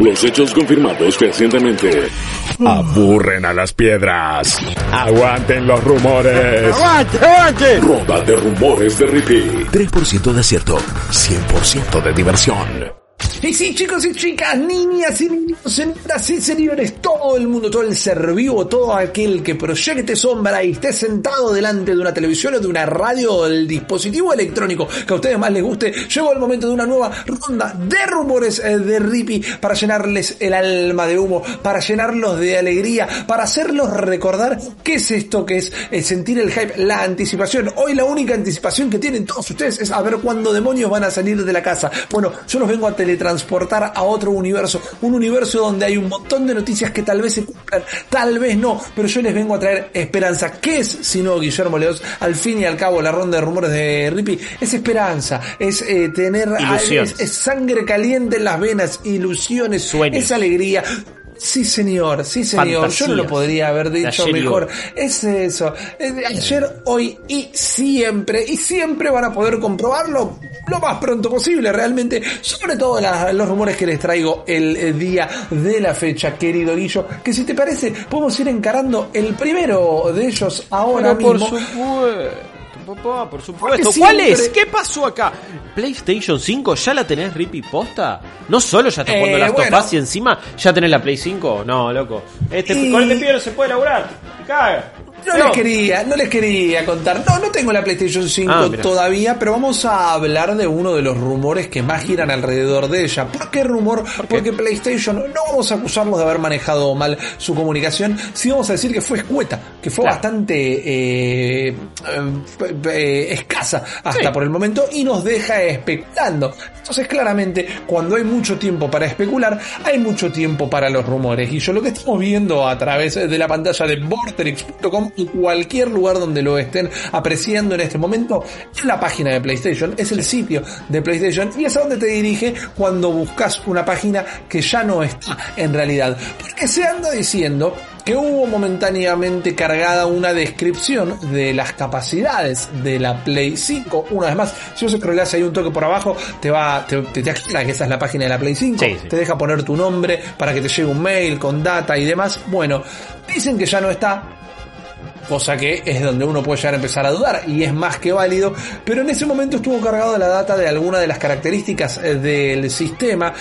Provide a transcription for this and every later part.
Los hechos confirmados recientemente aburren a las piedras. Aguanten los rumores. ¡Aguante, aguante! Ronda de rumores de Rippy. 3% de acierto, 100% de diversión. Y sí, chicos y chicas, niñas y niños, señoras y señores, todo el mundo, todo el ser vivo, todo aquel que proyecte sombra y esté sentado delante de una televisión o de una radio o del dispositivo electrónico que a ustedes más les guste, llegó el momento de una nueva ronda de rumores eh, de Rippy para llenarles el alma de humo, para llenarlos de alegría, para hacerlos recordar qué es esto que es eh, sentir el hype, la anticipación. Hoy la única anticipación que tienen todos ustedes es a ver cuándo demonios van a salir de la casa. Bueno, yo los vengo a teletransportar transportar a otro universo, un universo donde hay un montón de noticias que tal vez se cumplan, tal vez no, pero yo les vengo a traer esperanza. ¿Qué es si no Guillermo Leos? Al fin y al cabo, la ronda de rumores de Rippy es esperanza, es eh, tener es, sangre caliente en las venas, ilusiones, es alegría. Sí, señor, sí, señor. Yo no lo podría haber dicho mejor. Es eso. Es de ayer, hoy y siempre. Y siempre van a poder comprobarlo lo más pronto posible, realmente. Sobre todo los rumores que les traigo el, día de la fecha, querido Guillo. Que si te parece, podemos ir encarando el primero de ellos ahora mismo. Por supuesto papá, por supuesto. ¿Cuál es? ¿Qué pasó acá? ¿PlayStation 5 ya la tenés Rippy posta? No solo ya estás jugando las bueno. y encima ya tenés la Play 5. No, loco. Este, Con este pibe no se puede laburar. caga. No, les quería, no les quería contar. No, no tengo la PlayStation 5 ah, todavía, pero vamos a hablar de uno de los rumores que más giran alrededor de ella. ¿Por qué rumor? Porque PlayStation, no vamos a acusarlos de haber manejado mal su comunicación, sí vamos a decir que fue escueta, que fue bastante eh, eh, eh, escasa hasta por el momento y nos deja especulando. Entonces, claramente, cuando hay mucho tiempo para especular, hay mucho tiempo para los rumores. Y yo lo que estamos viendo a través de la pantalla de Vorterix.com y cualquier lugar donde lo estén apreciando en este momento es la página de PlayStation, es el sitio de PlayStation y es a donde te dirige cuando buscas una página que ya no está en realidad. Porque se anda diciendo que hubo momentáneamente cargada una descripción de las capacidades de la Play 5. Una vez más, si vos scrollas ahí un toque por abajo, te va, te, te, que esa es la página de la Play 5, te deja poner tu nombre para que te llegue un mail con data y demás. Bueno, dicen que ya no está, cosa que es donde uno puede llegar a empezar a dudar y es más que válido, pero en ese momento estuvo cargado la data de alguna de las características eh, del sistema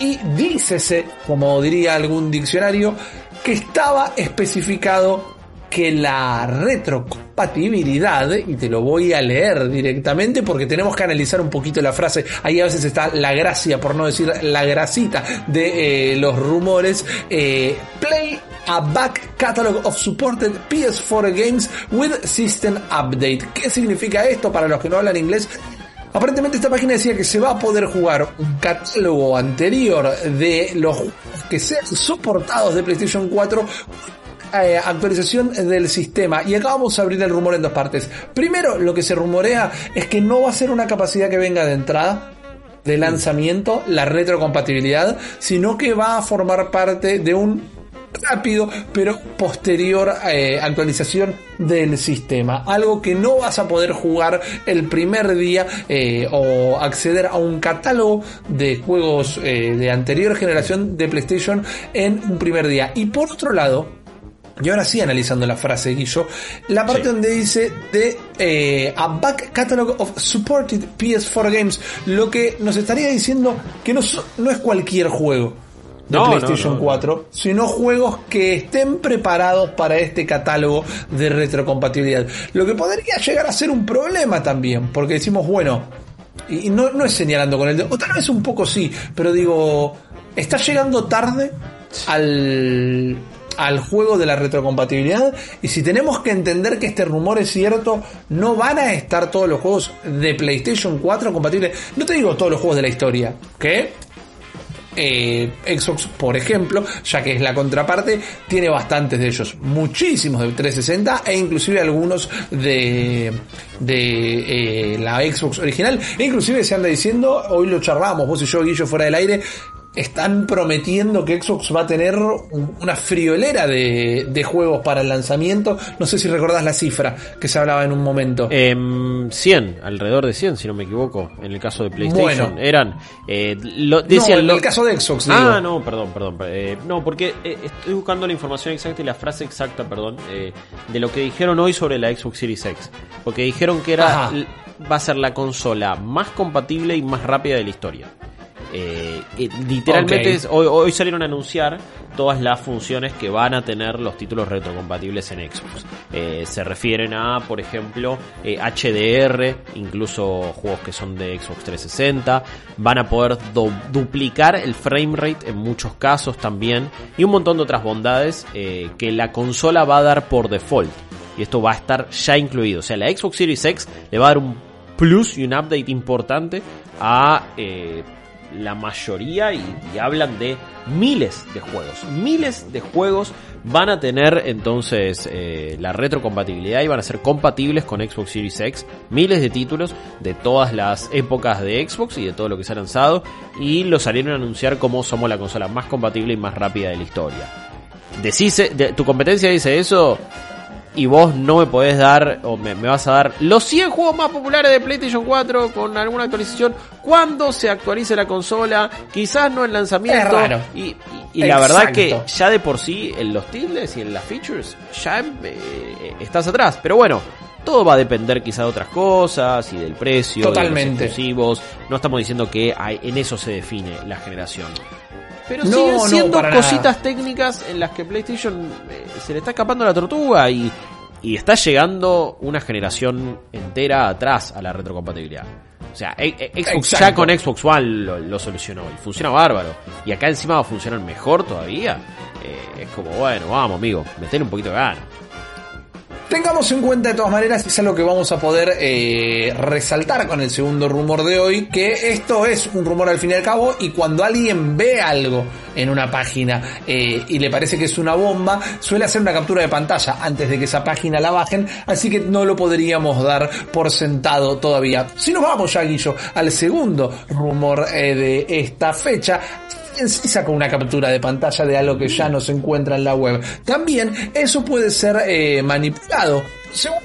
y dícese, como diría algún diccionario, que estaba especificado que la retrocompatibilidad, y te lo voy a leer directamente porque tenemos que analizar un poquito la frase, ahí a veces está la gracia, por no decir la grasita de eh, los rumores, eh, Play a back catalog of supported PS4 games with system update. ¿Qué significa esto para los que no hablan inglés? Aparentemente esta página decía que se va a poder jugar un catálogo anterior de los que sean soportados de PlayStation 4 eh, actualización del sistema. Y acá vamos a abrir el rumor en dos partes. Primero, lo que se rumorea es que no va a ser una capacidad que venga de entrada de lanzamiento, la retrocompatibilidad, sino que va a formar parte de un rápido, pero posterior eh, actualización del sistema. Algo que no vas a poder jugar el primer día eh, o acceder a un catálogo de juegos eh, de anterior generación de PlayStation en un primer día. Y por otro lado, y ahora sí analizando la frase, Guillo, la parte donde dice de a back catalog of supported PS4 games, lo que nos estaría diciendo que no, no es cualquier juego de PlayStation 4, sino juegos que estén preparados para este catálogo de retrocompatibilidad. Lo que podría llegar a ser un problema también, porque decimos, bueno, y no, no es señalando con el dedo, o tal vez un poco sí, pero digo, está llegando tarde al, al juego de la retrocompatibilidad y si tenemos que entender que este rumor es cierto, no van a estar todos los juegos de PlayStation 4 compatibles. No te digo todos los juegos de la historia, ¿qué? Eh, Xbox, por ejemplo, ya que es la contraparte, tiene bastantes de ellos, muchísimos de 360 e inclusive algunos de, de eh, la Xbox original. E inclusive se anda diciendo, hoy lo charlamos, vos y yo, Guillo, fuera del aire, están prometiendo que Xbox va a tener una friolera de, juegos para el lanzamiento. No sé si recordás la cifra que se hablaba en un momento. 100, em, alrededor de 100, si no me equivoco. En el caso de PlayStation, eran. Eh, lo, decían, en el caso de Xbox. Ah, no, perdón, perdón. Eh, no, porque eh, estoy buscando la información exacta y la frase exacta, perdón, de lo que dijeron hoy sobre la Xbox Series X. Porque dijeron que era. Va a ser la consola más compatible y más rápida de la historia. Eh, eh, literalmente hoy, salieron a anunciar todas las funciones que van a tener los títulos retrocompatibles en Xbox. Eh, se refieren a, por ejemplo, HDR, incluso juegos que son de Xbox 360. Van a poder duplicar el frame rate en muchos casos también. Y un montón de otras bondades que la consola va a dar por default. Y esto va a estar ya incluido. O sea, la Xbox Series X le va a dar un plus y un update importante a la mayoría y, hablan de miles de juegos. Miles de juegos van a tener entonces eh, la retrocompatibilidad y van a ser compatibles con Xbox Series X. Miles de títulos de todas las épocas de Xbox y de todo lo que se ha lanzado. Y lo salieron a anunciar como somos la consola más compatible y más rápida de la historia. Decís, ¿Tu competencia dice eso? Y vos no me podés dar, o me, vas a dar, los 100 juegos más populares de PlayStation 4 con alguna actualización cuando se actualice la consola, quizás no en lanzamiento. Y, la verdad que ya de por sí en los tildes y en las features ya eh, estás atrás. Pero bueno, todo va a depender quizá de otras cosas y del precio, Totalmente. de exclusivos. No estamos diciendo que hay, en eso se define la generación. Pero no, siguen siendo cositas técnicas en las que PlayStation eh, se le está escapando la tortuga y, y está llegando una generación entera atrás a la retrocompatibilidad. O sea, e, e, Xbox ya con Xbox One lo, solucionó y funciona bárbaro. Y acá encima va a funcionar mejor todavía. Eh, es como, bueno, vamos, amigo, meter un poquito de gana. Tengamos en cuenta de todas maneras, es algo que vamos a poder eh, resaltar con el segundo rumor de hoy, que esto es un rumor al fin y al cabo y cuando alguien ve algo en una página eh, y le parece que es una bomba, suele hacer una captura de pantalla antes de que esa página la bajen, así que no lo podríamos dar por sentado todavía. Si nos vamos ya, Guillo, al segundo rumor eh, de esta fecha, sacó una captura de pantalla de algo que ya no se encuentra en la web. También eso puede ser eh, manipulado. Según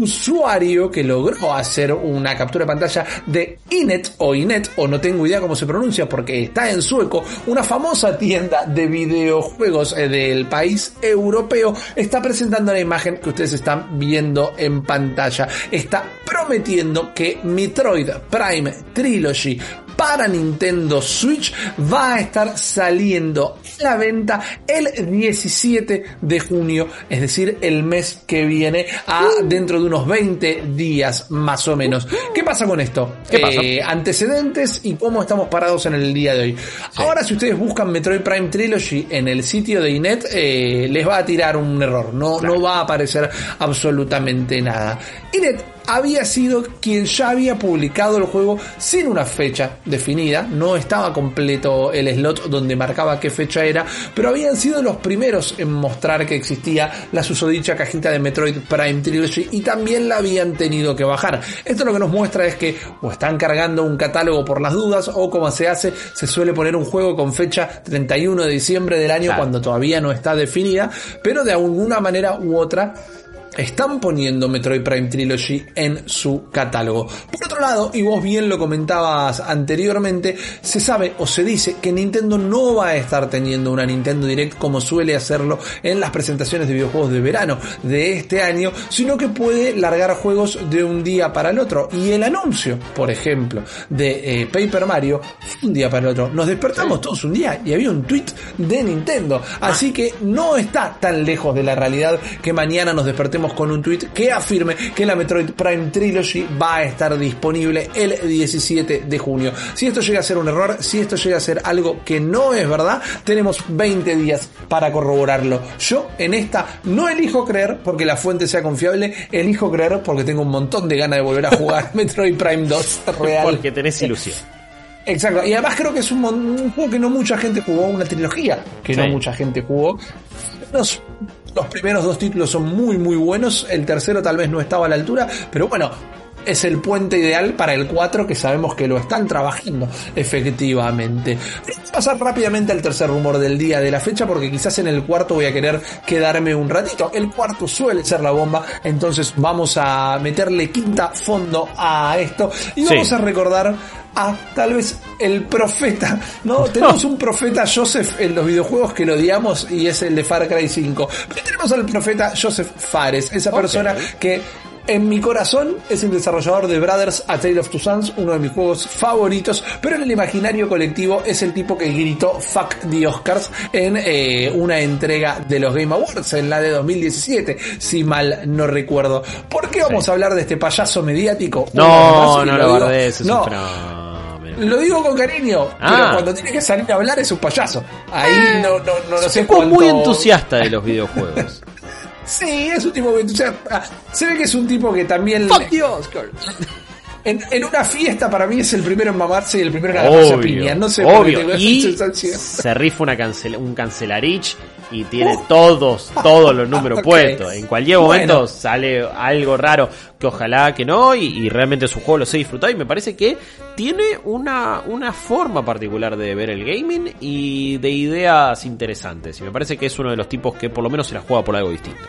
usuario que logró hacer una captura de pantalla de Inet o Inet o no tengo idea cómo se pronuncia porque está en sueco, una famosa tienda de videojuegos eh, del país europeo está presentando la imagen que ustedes están viendo en pantalla. Está prometiendo que Metroid Prime Trilogy para Nintendo Switch va a estar saliendo a la venta el 17 de junio, es decir, el mes que viene, a dentro de unos 20 días más o menos. ¿Qué pasa con esto? Eh, antecedentes y cómo estamos parados en el día de hoy. Ahora, si ustedes buscan Metroid Prime Trilogy en el sitio de Inet, eh, les va a tirar un error. No, no va a aparecer absolutamente nada. Inet había sido quien ya había publicado el juego sin una fecha definida, no estaba completo el slot donde marcaba qué fecha era, pero habían sido los primeros en mostrar que existía la susodicha cajita de Metroid Prime Trilogy y también la habían tenido que bajar. Esto lo que nos muestra es que o están cargando un catálogo por las dudas o como se hace, se suele poner un juego con fecha 31 de diciembre del año cuando todavía no está definida, pero de alguna manera u otra están poniendo Metroid Prime Trilogy en su catálogo. Por otro lado, y vos bien lo comentabas anteriormente, se sabe o se dice que Nintendo no va a estar teniendo una Nintendo Direct como suele hacerlo en las presentaciones de videojuegos de verano de este año, sino que puede largar juegos de un día para el otro. Y el anuncio, por ejemplo, de eh, Paper Mario, un día para el otro. Nos despertamos todos un día y había un tweet de Nintendo. Así que no está tan lejos de la realidad que mañana nos despertemos con un tweet que afirme que la Metroid Prime Trilogy va a estar disponible el 17 de junio. Si esto llega a ser un error, si esto llega a ser algo que no es verdad, tenemos 20 días para corroborarlo. Yo en esta no elijo creer porque la fuente sea confiable, elijo creer porque tengo un montón de ganas de volver a jugar Metroid Prime 2 real. Porque tenés ilusión. Exacto, y además creo que es un, juego que no mucha gente jugó, una trilogía que no mucha gente jugó. Los, los primeros dos títulos son muy muy buenos, el tercero tal vez no estaba a la altura, pero bueno, es el puente ideal para el 4 que sabemos que lo están trabajando efectivamente. Vamos a pasar rápidamente al tercer rumor del día de la fecha porque quizás en el cuarto voy a querer quedarme un ratito. El cuarto suele ser la bomba, entonces vamos a meterle quinta fondo a esto y vamos a recordar a tal vez el profeta, ¿no? Tenemos un profeta Joseph en los videojuegos que lo odiamos y es el de Far Cry 5. Pero tenemos al profeta Joseph Fares, esa persona que en mi corazón es el desarrollador de Brothers A Tale of Two Sons, uno de mis juegos favoritos, pero en el imaginario colectivo es el tipo que gritó Fuck the Oscars en eh, una entrega de los Game Awards, en la de 2017, si mal no recuerdo. ¿Por qué vamos a hablar de este payaso mediático? No, no lo, lo no. Lo digo con cariño, pero ah. cuando tiene que salir a hablar es un payaso. Ahí eh, no, no, no, no sé cuánto... muy entusiasta de los videojuegos. Sí, es un tipo que. se ve que es un tipo que también. ¡Fuck the Oscar! En, en, una fiesta para mí es el primero en mamarse y el primero en agarrarse piña. No sé obvio. y se rifa una cancel, un cancelarich y tiene uh. todos, todos los números puestos. En cualquier momento sale algo raro que ojalá que no y, realmente su juego lo sé disfrutar y me parece que tiene una, una forma particular de ver el gaming y de ideas interesantes. Y me parece que es uno de los tipos que por lo menos se la juega por algo distinto.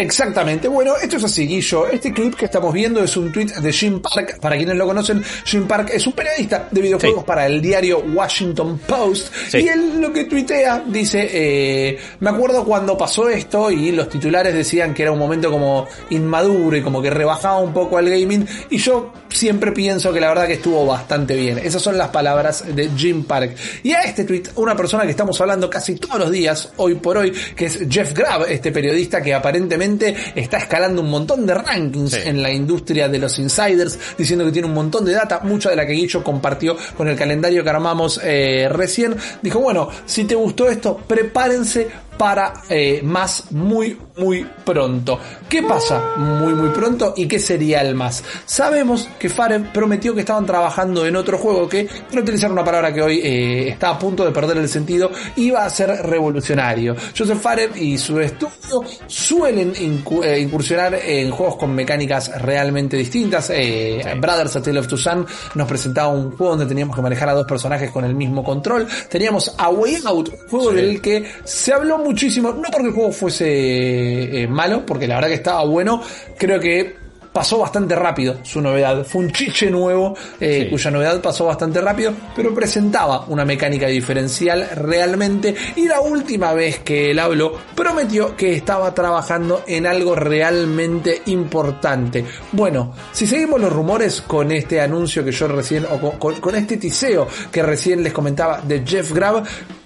Exactamente. Bueno, esto es así, Guillo. Este clip que estamos viendo es un tweet de Jim Park. Para quienes lo conocen, Jim Park es un periodista de videojuegos para el diario Washington Post. Y él lo que tuitea dice, eh, me acuerdo cuando pasó esto y los titulares decían que era un momento como inmaduro y como que rebajaba un poco al gaming. Y yo siempre pienso que la verdad que estuvo bastante bien. Esas son las palabras de Jim Park. Y a este tweet, una persona que estamos hablando casi todos los días, hoy por hoy, que es Jeff Grab, este periodista que aparentemente está escalando un montón de rankings en la industria de los insiders, diciendo que tiene un montón de data, mucha de la que Guillo compartió con el calendario que armamos eh, recién. Dijo, bueno, si te gustó esto, prepárense para eh, más muy muy pronto. ¿Qué pasa muy muy pronto y qué sería el más? Sabemos que Faren prometió que estaban trabajando en otro juego que, para utilizar una palabra que hoy eh, está a punto de perder el sentido, iba a ser revolucionario. Joseph Faren y su estudio suelen eh, incursionar en juegos con mecánicas realmente distintas. Brothers A Tale of Tucson nos presentaba un juego donde teníamos que manejar a dos personajes con el mismo control. Teníamos A Way Out, juego del que se habló mucho muchísimo, no porque el juego fuese eh, malo, porque la verdad que estaba bueno, creo que pasó bastante rápido su novedad. Fue un chiche nuevo, eh, cuya novedad pasó bastante rápido, pero presentaba una mecánica diferencial realmente. Y la última vez que él habló, prometió que estaba trabajando en algo realmente importante. Bueno, si seguimos los rumores con este anuncio que yo recién, o con, este tiseo que recién les comentaba de Jeff Grab,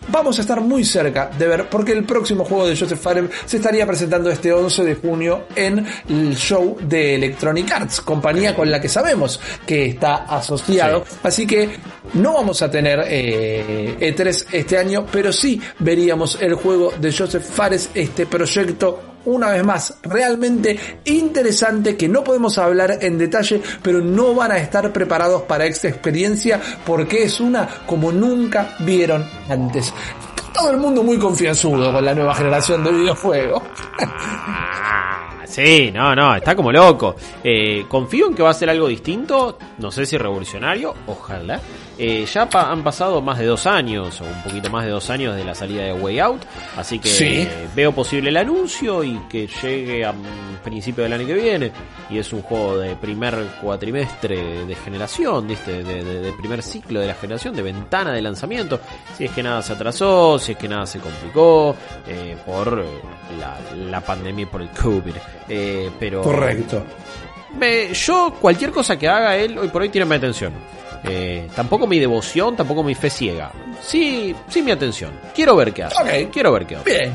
vamos a estar muy cerca de ver porque el próximo juego de Joseph Farem se estaría presentando este 11 de junio en el show de Electronic Arts, compañía con la que sabemos que está asociado. Así que no vamos a tener E3 eh, e este año, pero sí veríamos el juego de Joseph Fares, este proyecto una vez más, realmente interesante que no podemos hablar en detalle, pero no van a estar preparados para esta experiencia porque es una como nunca vieron antes. Todo el mundo muy confianzudo con la nueva generación de videojuegos. Sí, no, no, está como loco. Eh, confío en que va a ser algo distinto, no sé si revolucionario, ojalá. Eh, ya han pasado más de dos años, o un poquito más de dos años de la salida de Way Out, así que veo posible el anuncio y que llegue a principio del año que viene. Y es un juego de primer cuatrimestre de generación, ¿viste? De, primer ciclo de la generación, de ventana de lanzamiento. Si es que nada se atrasó, si es que nada se complicó eh, por la, pandemia y por el COVID. Eh, pero. Correcto. yo, cualquier cosa que haga él, hoy por hoy tiene mi atención. Eh, tampoco mi devoción, tampoco mi fe ciega. Sí, sí mi atención. Quiero ver qué hace. Quiero ver qué hace. Bien.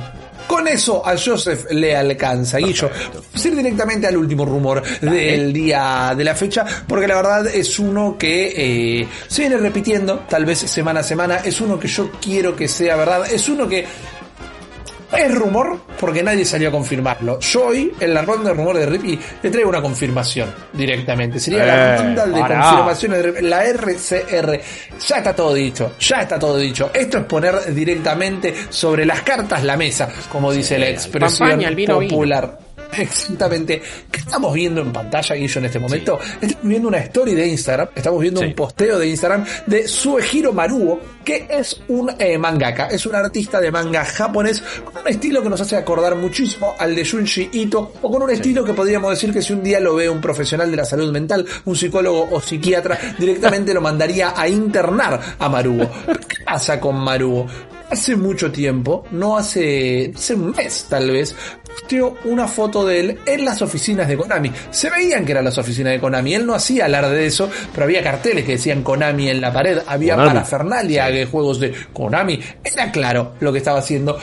Con eso a Joseph le alcanza. Y yo, ir directamente al último rumor del día de la fecha, porque la verdad es uno que eh, se viene repitiendo, tal vez semana a semana. Es uno que yo quiero que sea verdad. Es uno que Es rumor porque nadie salió a confirmarlo. Yo hoy, en la ronda de rumores de Rippy, le traigo una confirmación directamente. Sería la eh, ronda de confirmaciones de La RCR. Ya está todo dicho, ya está todo dicho. Esto es poner directamente sobre las cartas la mesa, como dice la expresión popular. Exactamente. ¿Qué estamos viendo en pantalla, Guillo, en este momento? Estamos viendo una story de Instagram, estamos viendo un posteo de Instagram de Suehiro Maruo, que es un eh, mangaka, es un artista de manga japonés con un estilo que nos hace acordar muchísimo al de Junji Ito, o con un estilo que podríamos decir que si un día lo ve un profesional de la salud mental, un psicólogo o psiquiatra, directamente lo mandaría a internar a Maruo. ¿Qué pasa con Maruo? Hace mucho tiempo, no hace, hace un mes tal vez, posteó una foto de él en las oficinas de Konami. Se veían que eran las oficinas de Konami. Él no hacía alarde de eso, pero había carteles que decían Konami en la pared, había parafernalia de juegos de Konami. Era claro lo que estaba haciendo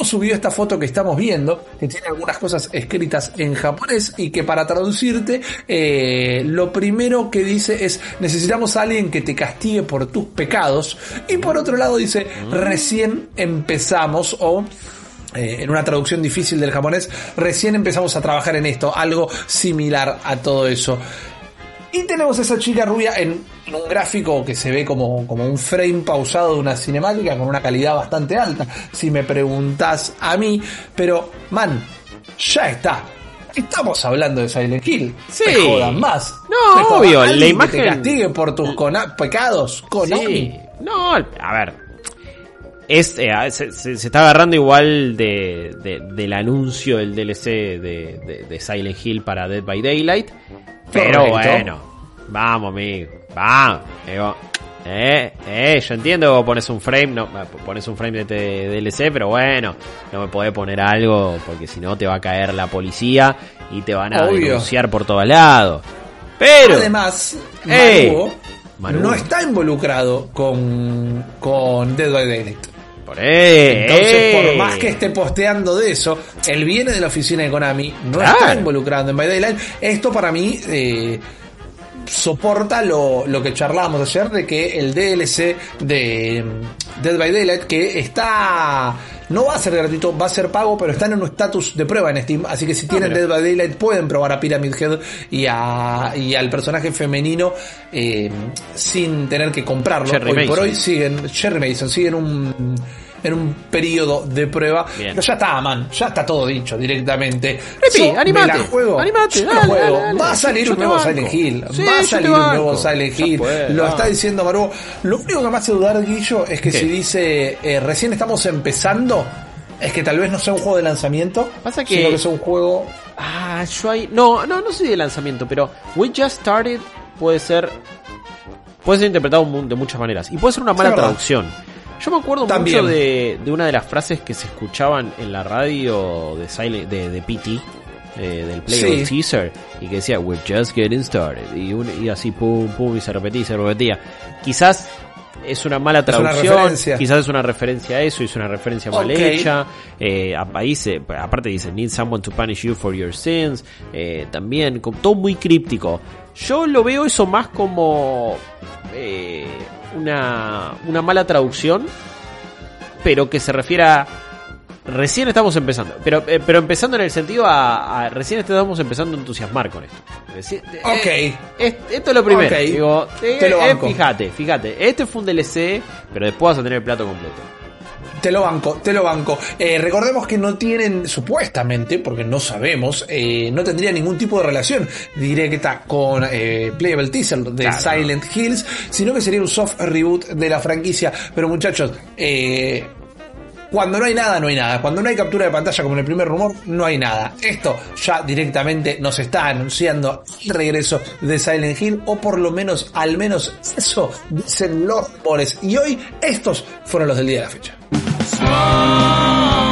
subió esta foto que estamos viendo, que tiene algunas cosas escritas en japonés y que para traducirte, eh, lo primero que dice es, necesitamos a alguien que te castigue por tus pecados. Y por otro lado dice, recién empezamos o... Eh, en una traducción difícil del japonés, recién empezamos a trabajar en esto, algo similar a todo eso. Y tenemos a esa chica rubia en, un gráfico que se ve como, como un frame pausado de una cinemática con una calidad bastante alta, si me preguntas a mí. Pero, man, ya está. Estamos hablando de Silent Hill. Sí. Me jodan más. No, obvio. La imagen. Que te castigue por tus pecados. Sí. No, a ver. Es, eh, se, está agarrando igual de, del anuncio del DLC de, de Silent Hill para Dead by Daylight. Pero bueno, vamos, amigo. Vamos. eh, eh, yo entiendo que pones un frame, no, pones un frame de DLC, pero bueno, no me podés poner algo porque si no te va a caer la policía y te van a denunciar por todos lados. Pero además, eh, no está involucrado con, con Dead by Daylight. Entonces, por más que esté posteando de eso, él viene de la oficina de Konami, no está involucrado en By Daylight. Esto para mí eh, soporta lo, lo que charlábamos ayer de que el DLC de Dead by Daylight, que está no va a ser gratuito, va a ser pago, pero están en un estatus de prueba en Steam. Así que si ah, tienen Dead by Daylight pueden probar a Pyramid Head y, a, y al personaje femenino eh, sin tener que comprarlo. hoy por hoy siguen, Jerry Mason, siguen un en un periodo de prueba. Pero ya está, man, ya está todo dicho directamente. Repi, animate, juego, animate, va a salir un nuevo Silent Hill, va a salir un nuevo Silent Hill. Lo está diciendo Maru. Lo único que me hace dudar, Guillo, es que si dice eh, recién estamos empezando, es que tal vez no sea un juego de lanzamiento, Pasa que... sino que sea un juego. Ah, yo ahí. No, no, no soy de lanzamiento, pero We Just Started puede ser. Puede ser interpretado de muchas maneras. Y puede ser una mala traducción. Yo me acuerdo mucho de, una de las frases que se escuchaban en la radio de, de, de PT, eh, del Play Teaser, y que decía, We're just getting started. Y, y así, pum, pum, y se repetía y se repetía. Quizás es una mala traducción, quizás es una referencia a eso, es una referencia mal hecha. Eh, aparte dice, Need someone to punish you for your sins. Eh, también, todo muy críptico. Yo lo veo eso más como eh, una, una mala traducción, pero que se refiere a recién estamos empezando. Pero, eh, pero empezando en el sentido a, recién estamos empezando a entusiasmar con esto. Eh, ok. esto es lo primero. Digo, fíjate, fíjate. Este fue un DLC, pero después vas a tener el plato completo. Te lo banco, te lo banco. Eh, recordemos que no tienen, supuestamente, porque no sabemos, eh, no tendría ningún tipo de relación directa con eh, Playable Teaser de Silent Hills, sino que sería un soft reboot de la franquicia. Pero muchachos, eh, cuando no hay nada, no hay nada. Cuando no hay captura de pantalla como en el primer rumor, no hay nada. Esto ya directamente nos está anunciando el regreso de Silent Hill, o por lo menos, al menos eso dicen los rumores. Y hoy estos fueron los del día de la fecha. Small.